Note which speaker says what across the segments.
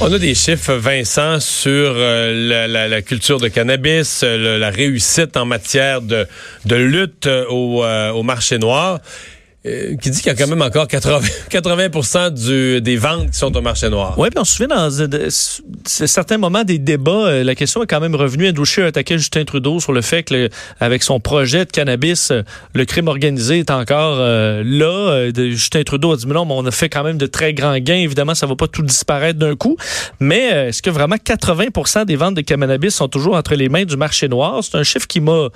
Speaker 1: On a des chiffres, Vincent, sur euh, la, culture de cannabis, euh, la réussite en matière de, lutte euh, au marché noir. Euh, qui dit qu'il y a quand même encore 80, 80 du, des ventes qui sont au marché noir.
Speaker 2: Oui, puis on se souvient dans certains moments des débats, euh, la question est quand même revenue. Indouché a attaqué Justin Trudeau sur le fait que, avec son projet de cannabis, euh, le crime organisé est encore là. Justin Trudeau a dit, mais non, mais on a fait quand même de très grands gains. Évidemment, ça va pas tout disparaître d'un coup. Mais est-ce que vraiment 80% des ventes de cannabis sont toujours entre les mains du marché noir? C'est un chiffre qui m'a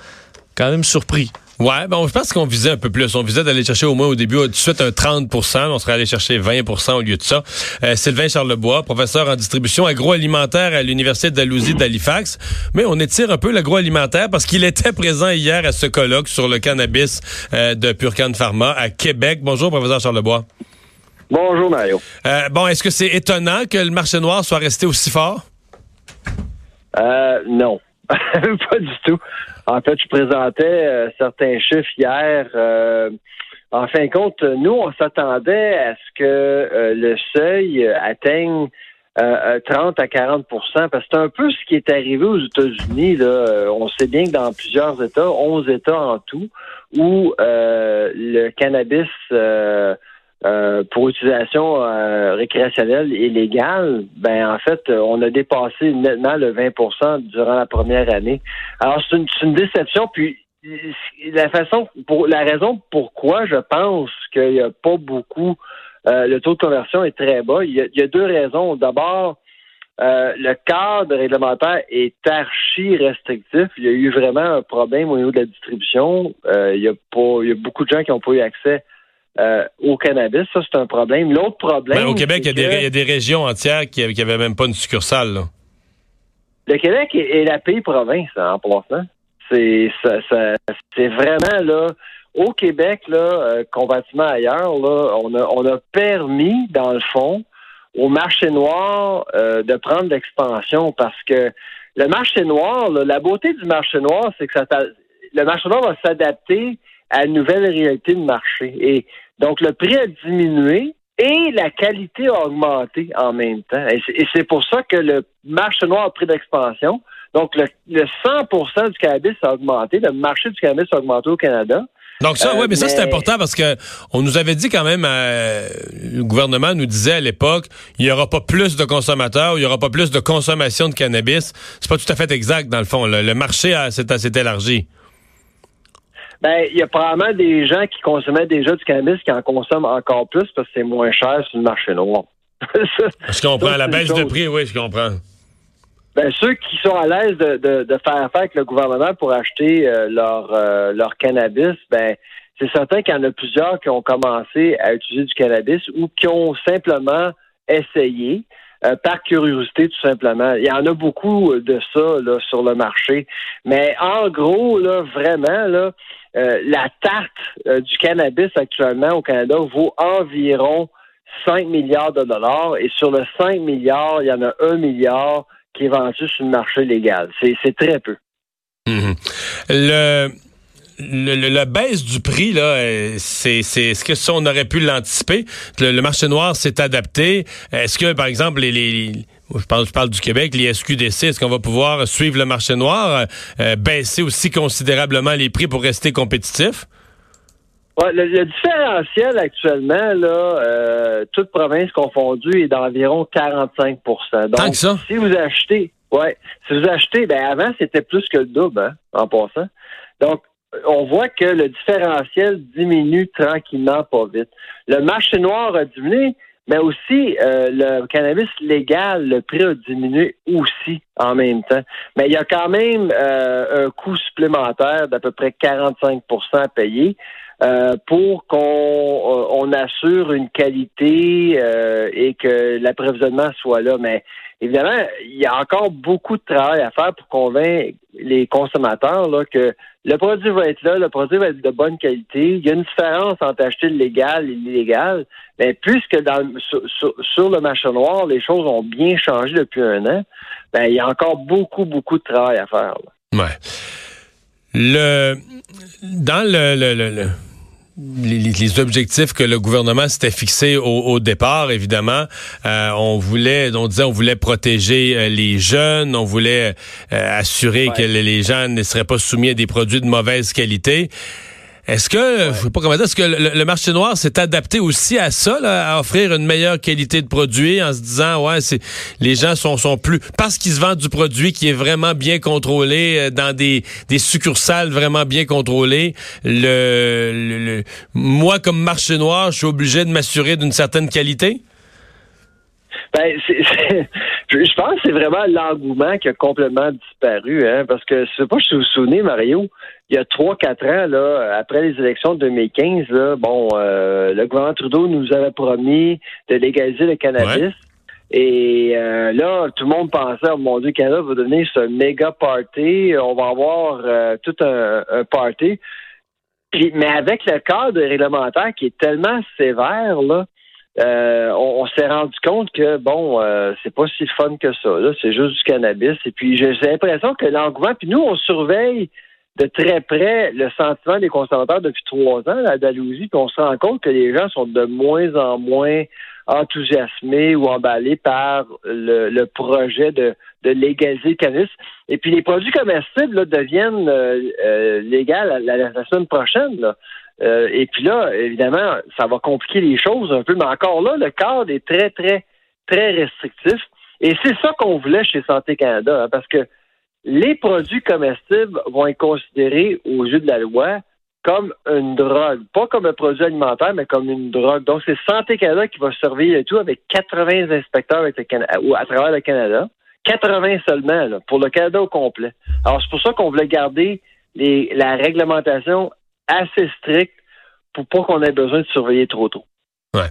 Speaker 2: quand même surpris.
Speaker 1: Ouais, bon, je pense qu'on visait un peu plus. On visait d'aller chercher au moins au début tout de suite un 30% On serait allé chercher 20% au lieu de ça. Euh, Sylvain Charlebois, professeur en distribution agroalimentaire à l'Université d'Alousie d'Halifax. Mais on étire un peu l'agroalimentaire parce qu'il était présent hier à ce colloque sur le cannabis euh, de Purcan Pharma à Québec. Bonjour, professeur Charlebois.
Speaker 3: Bonjour, Mario.
Speaker 1: Euh, bon, est-ce que c'est étonnant que le marché noir soit resté aussi fort?
Speaker 3: Euh, non. pas du tout. En fait, je présentais euh, certains chiffres hier. Euh, en fin de compte, nous, on s'attendait à ce que euh, le seuil atteigne 30 à 40% parce que c'est un peu ce qui est arrivé aux États-Unis. Là. On sait bien que dans plusieurs États, 11 États en tout, où le cannabis euh, pour utilisation euh, récréationnelle et légale, ben en fait, on a dépassé nettement le 20% durant la première année. Alors c'est une, déception. Puis la façon, pour la raison pourquoi je pense qu'il n'y a pas beaucoup, euh, le taux de conversion est très bas. Il y a, deux raisons. D'abord, le cadre réglementaire est archi restrictif. Il y a eu vraiment un problème au niveau de la distribution. il, y a pas, il y a beaucoup de gens qui n'ont pas eu accès euh, au cannabis. Ça, c'est un problème. L'autre problème.
Speaker 1: Ben, au Québec, il y, a des régions entières qui n'avaient même pas une succursale.
Speaker 3: Le Québec est, la pays province hein, en passant. C'est c'est vraiment là. Au Québec, là, euh, comparativement ailleurs, là, on a, on a permis, dans le fond, au marché noir euh, de prendre l'expansion parce que le marché noir, la beauté du marché noir, c'est que ça, le marché noir va s'adapter à une nouvelle réalité de marché. Et donc, le prix a diminué et la qualité a augmenté en même temps. Et c'est pour ça que le marché noir a pris d'expansion. Donc, le, 100% du cannabis a augmenté. Le marché du cannabis a augmenté au Canada.
Speaker 1: Donc ça, oui, mais, ça c'est important parce que on nous avait dit quand même, euh, le gouvernement nous disait à l'époque, il y aura pas plus de consommateurs, il y aura pas plus de consommation de cannabis. C'est pas tout à fait exact dans le fond. Le, marché s'est élargi.
Speaker 3: Ben, il y a probablement des gens qui consommaient déjà du cannabis qui en consomment encore plus parce que c'est moins cher sur le marché noir.
Speaker 1: je comprends. La baisse de prix, oui, je comprends.
Speaker 3: Ben, ceux qui sont à l'aise de, de, faire affaire avec le gouvernement pour acheter euh, leur, euh, leur cannabis, ben, c'est certain qu'il y en a plusieurs qui ont commencé à utiliser du cannabis ou qui ont simplement essayé. Euh, par curiosité tout simplement. Il y en a beaucoup de ça là, sur le marché. Mais en gros, là, vraiment, là, euh, la tarte euh, du cannabis actuellement au Canada vaut environ 5 milliards de dollars et sur le 5 milliards, il y en a 1 milliard qui est vendu sur le marché légal. C'est très peu.
Speaker 1: Mhm. Le, la baisse du prix, là, euh, c'est, c'est, est-ce que ça, on aurait pu l'anticiper? Le, marché noir s'est adapté. Est-ce que, par exemple, les je parle, je parle du Québec, les SQDC, est-ce qu'on va pouvoir suivre le marché noir, euh, baisser aussi considérablement les prix pour rester compétitif?
Speaker 3: Ouais, le, différentiel actuellement, là, euh, toute province confondue, est d'environ 45% Donc, si vous achetez, ouais, si vous achetez, ben avant, c'était plus que le double, hein, en passant. Donc, on voit que le différentiel diminue tranquillement, pas vite. Le marché noir a diminué, mais aussi euh, le cannabis légal, le prix a diminué aussi en même temps. Mais il y a quand même euh, un coût supplémentaire d'à peu près 45% à payer. Euh, pour qu'on euh, assure une qualité euh, et que l'approvisionnement soit là. Mais évidemment, il y a encore beaucoup de travail à faire pour convaincre les consommateurs là, que le produit va être là, le produit va être de bonne qualité. Il y a une différence entre acheter le légal et l'illégal. Mais puisque dans, sur, le marché noir, les choses ont bien changé depuis un an, ben, il y a encore beaucoup, beaucoup de travail à faire.
Speaker 1: Là. Le dans le les, objectifs que le gouvernement s'était fixés au, départ, évidemment, euh, on voulait, on disait, on voulait protéger euh, les jeunes, on voulait euh, assurer que les gens ne seraient pas soumis à des produits de mauvaise qualité. Est-ce que, je sais pas comment dire, est-ce que le, marché noir s'est adapté aussi à ça, à offrir une meilleure qualité de produit en se disant, ouais, c'est les gens sont, sont plus parce qu'ils se vendent du produit qui est vraiment bien contrôlé euh, dans des, des succursales vraiment bien contrôlées. Le, moi, comme marché noir, je suis obligé de m'assurer d'une certaine qualité?
Speaker 3: Ben, je pense que c'est vraiment l'engouement qui a complètement disparu, hein, parce que je sais pas si vous vous souvenez, Mario, il y a trois, quatre ans, là, après les élections de 2015, là, bon, euh, le gouvernement Trudeau nous avait promis de légaliser le cannabis. Et euh, là, tout le monde pensait, oh mon Dieu, Canada va devenir ce méga party. On va avoir euh, tout un, party. mais avec le cadre réglementaire qui est tellement sévère, là, on, s'est rendu compte que bon, c'est pas si fun que ça. c'est juste du cannabis. Et puis j'ai l'impression que l'engouement. Puis nous, on surveille de très près le sentiment des consommateurs depuis trois ans à Dalhousie, puis on se rend compte que les gens sont de moins en moins enthousiasmés ou emballés par le, projet de, légaliser le cannabis. Et puis les produits comestibles deviennent euh, euh, légaux la, semaine prochaine. Euh, et puis là, évidemment, ça va compliquer les choses un peu, mais encore là, le cadre est très, très, très restrictif. Et c'est ça qu'on voulait chez Santé Canada, hein, parce que les produits comestibles vont être considérés aux yeux de la loi comme une drogue, pas comme un produit alimentaire, mais comme une drogue. Donc, c'est Santé Canada qui va surveiller le tout avec 80 inspecteurs à travers le Canada. 80 seulement, pour le Canada au complet. Alors, c'est pour ça qu'on voulait garder la réglementation assez stricte pour pas qu'on ait besoin de surveiller trop tôt.
Speaker 1: Ouais.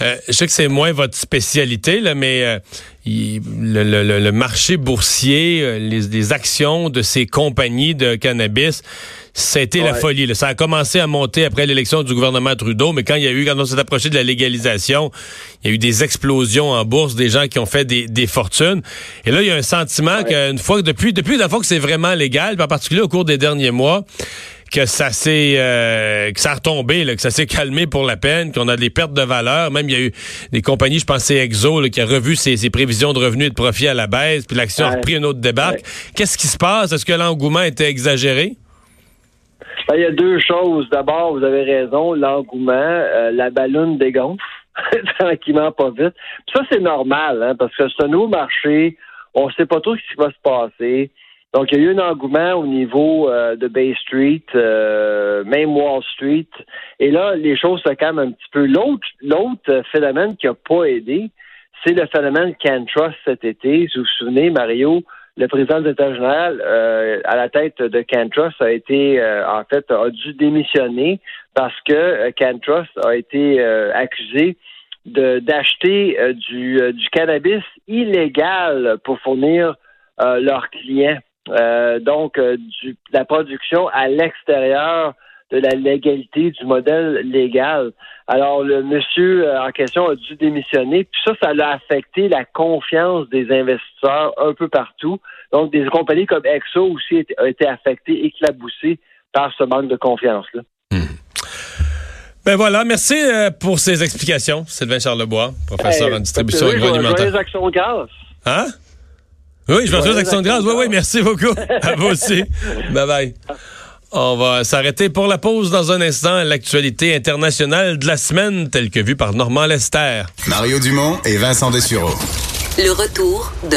Speaker 1: Euh, je sais que c'est moins votre spécialité, là, mais euh, le, marché boursier, euh, les, actions de ces compagnies de cannabis, été la folie. Ça a commencé à monter après l'élection du gouvernement Trudeau, mais quand il y a eu, quand on s'est approché de la légalisation, il y a eu des explosions en bourse, des gens qui ont fait des, des fortunes. Et là, il y a un sentiment qu'une fois, depuis, depuis la fois que c'est vraiment légal, en particulier au cours des derniers mois, que ça s'est euh, que ça a retombé, là, que ça s'est calmé pour la peine, qu'on a des pertes de valeur. Même il y a eu des compagnies, je pense c'est Exo, qui a revu ses, prévisions de revenus et de profit à la baisse, puis l'action a repris une autre débarque. Qu'est-ce qui se passe? Est-ce que l'engouement était exagéré?
Speaker 3: Ben, il y a deux choses. D'abord, vous avez raison, l'engouement, euh, la ballonne dégonfle tranquillement, pas vite. ça, c'est normal, hein, parce que c'est un nouveau marché. On ne sait pas trop ce qui va se passer. Donc, il y a eu un engouement au niveau euh, de Bay Street, euh, même Wall Street. Et là, les choses se calment un petit peu. L'autre, l'autre phénomène qui n'a pas aidé, c'est le phénomène CanTrust cet été. Si vous vous souvenez, Mario, le président de l'État général euh, à la tête de CanTrust a été, en fait, a dû démissionner parce que CanTrust a été accusé de, d'acheter du, du cannabis illégal pour fournir leurs clients. Euh, donc euh, du, la production à l'extérieur de la légalité du modèle légal. Alors le monsieur euh, en question a dû démissionner, puis ça, ça l'a affecté la confiance des investisseurs un peu partout. Donc des compagnies comme Exo aussi ont été affectées, éclaboussées par ce manque de confiance-là.
Speaker 1: Hmm. Ben voilà, merci pour ces explications, Sylvain Charlebois, professeur en distribution agroalimentaire.
Speaker 3: actions gaz.
Speaker 1: Hein? Oui, je m'en souviens d'Action de grâce. Oui, oui, merci beaucoup. à vous aussi. Bye bye. On va s'arrêter pour la pause dans un instant. L'actualité internationale de la semaine, telle que vue par Normand Lester.
Speaker 4: Mario Dumont et Vincent Dessureau.
Speaker 5: Le retour de